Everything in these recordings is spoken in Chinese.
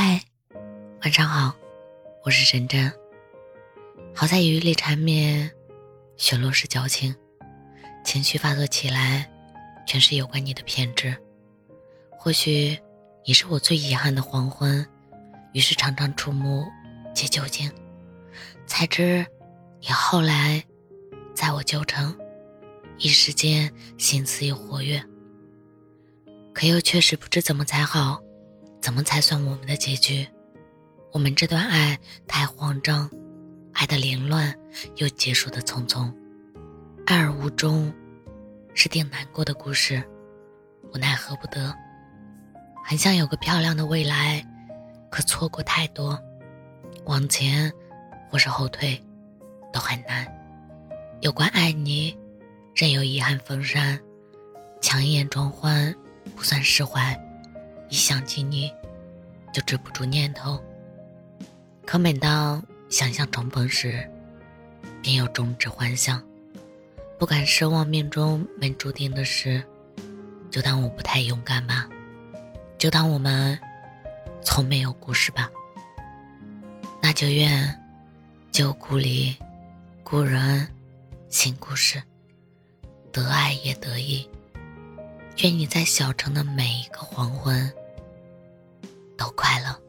嗨，晚上好，我是沈真。好在雨里缠绵，雪落时矫情，情绪发作起来，全是有关你的偏执。或许你是我最遗憾的黄昏，于是常常触目皆究竟，才知你后来在我旧城，一时间心思又活跃，可又确实不知怎么才好。怎么才算我们的结局？我们这段爱太慌张，爱的凌乱又结束的匆匆，爱而无终，是定难过的故事。无奈何不得，很想有个漂亮的未来，可错过太多，往前或是后退都很难。有关爱你，任由遗憾封山，强颜装欢不算释怀。一想起你，就止不住念头。可每当想象重逢时，便又终止幻想。不敢奢望命中没注定的事，就当我不太勇敢吧，就当我们从没有故事吧。那就愿旧故里故人新故事，得爱也得意。愿你在小城的每一个黄昏都快乐。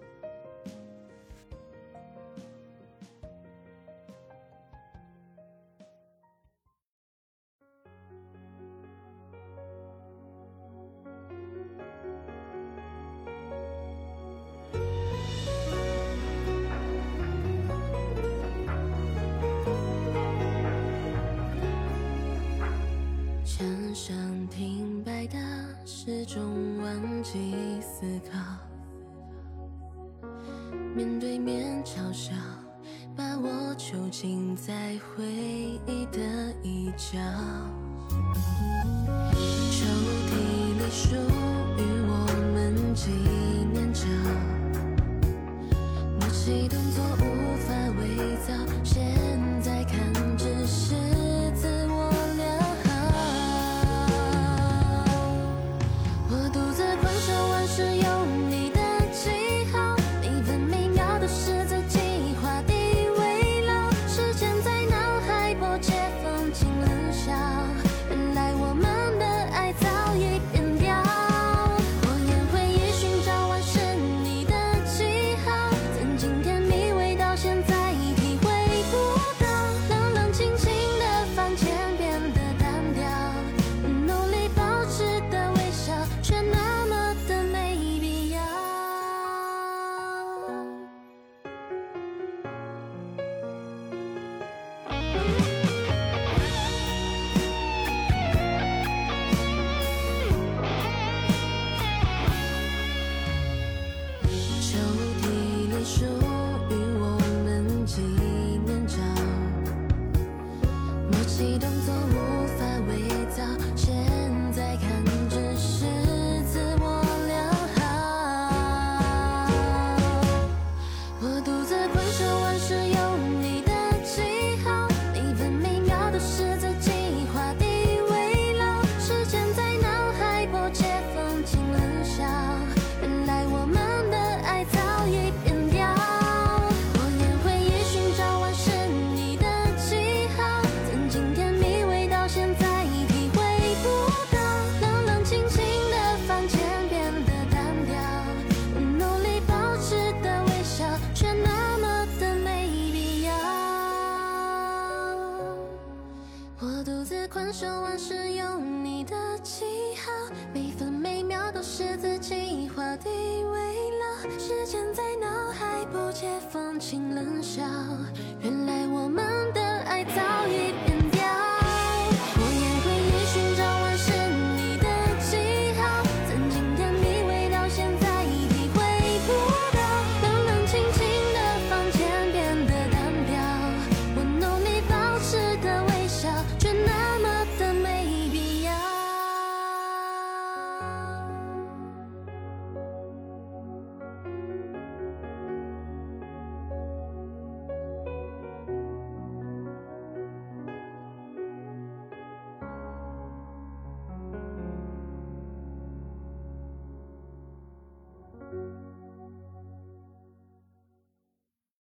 墙上停摆的时钟，忘记思考。面对面嘲笑，把我囚禁在回忆的一角。抽屉里属于我们纪念照，默契的我独自困守往事有你的记号，每分每秒都是自己画地为牢。时间在脑海不解风情冷笑，原来我们的爱早已。